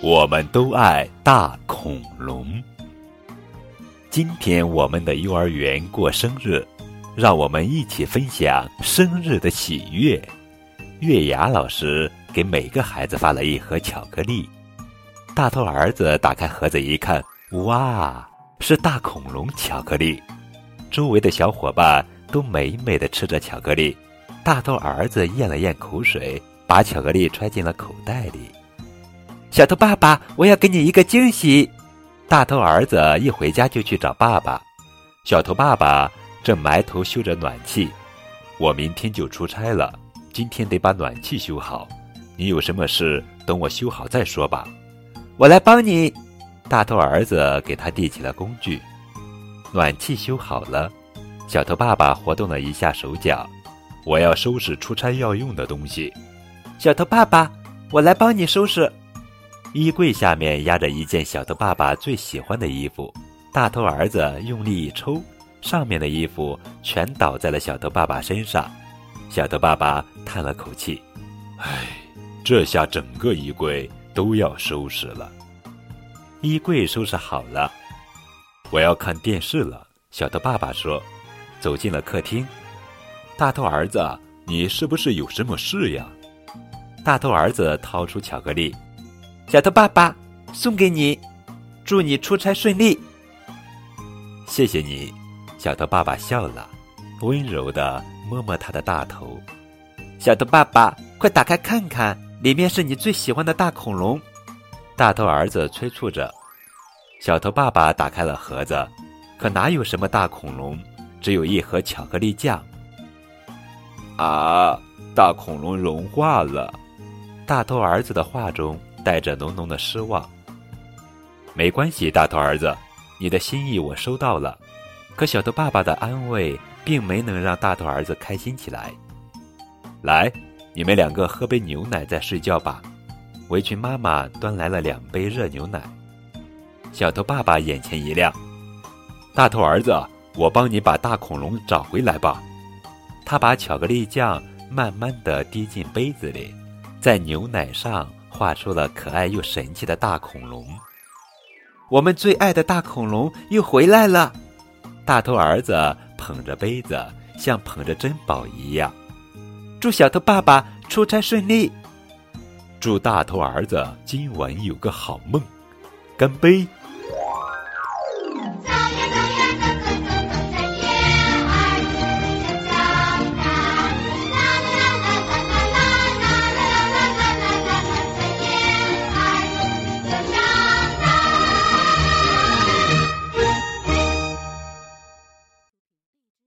我们都爱大恐龙。今天我们的幼儿园过生日，让我们一起分享生日的喜悦。月牙老师给每个孩子发了一盒巧克力。大头儿子打开盒子一看，哇，是大恐龙巧克力！周围的小伙伴都美美的吃着巧克力。大头儿子咽了咽口水，把巧克力揣进了口袋里。小头爸爸，我要给你一个惊喜。大头儿子一回家就去找爸爸。小头爸爸正埋头修着暖气。我明天就出差了，今天得把暖气修好。你有什么事，等我修好再说吧。我来帮你。大头儿子给他递起了工具。暖气修好了，小头爸爸活动了一下手脚。我要收拾出差要用的东西。小头爸爸，我来帮你收拾。衣柜下面压着一件小头爸爸最喜欢的衣服，大头儿子用力一抽，上面的衣服全倒在了小头爸爸身上。小头爸爸叹了口气：“唉，这下整个衣柜都要收拾了。”衣柜收拾好了，我要看电视了。小头爸爸说：“走进了客厅。”大头儿子，你是不是有什么事呀？大头儿子掏出巧克力。小头爸爸，送给你，祝你出差顺利。谢谢你，小头爸爸笑了，温柔的摸摸他的大头。小头爸爸，快打开看看，里面是你最喜欢的大恐龙。大头儿子催促着。小头爸爸打开了盒子，可哪有什么大恐龙，只有一盒巧克力酱。啊，大恐龙融化了。大头儿子的话中。带着浓浓的失望。没关系，大头儿子，你的心意我收到了。可小头爸爸的安慰并没能让大头儿子开心起来。来，你们两个喝杯牛奶再睡觉吧。围裙妈妈端来了两杯热牛奶。小头爸爸眼前一亮，大头儿子，我帮你把大恐龙找回来吧。他把巧克力酱慢慢的滴进杯子里，在牛奶上。画出了可爱又神气的大恐龙，我们最爱的大恐龙又回来了。大头儿子捧着杯子，像捧着珍宝一样。祝小头爸爸出差顺利，祝大头儿子今晚有个好梦。干杯！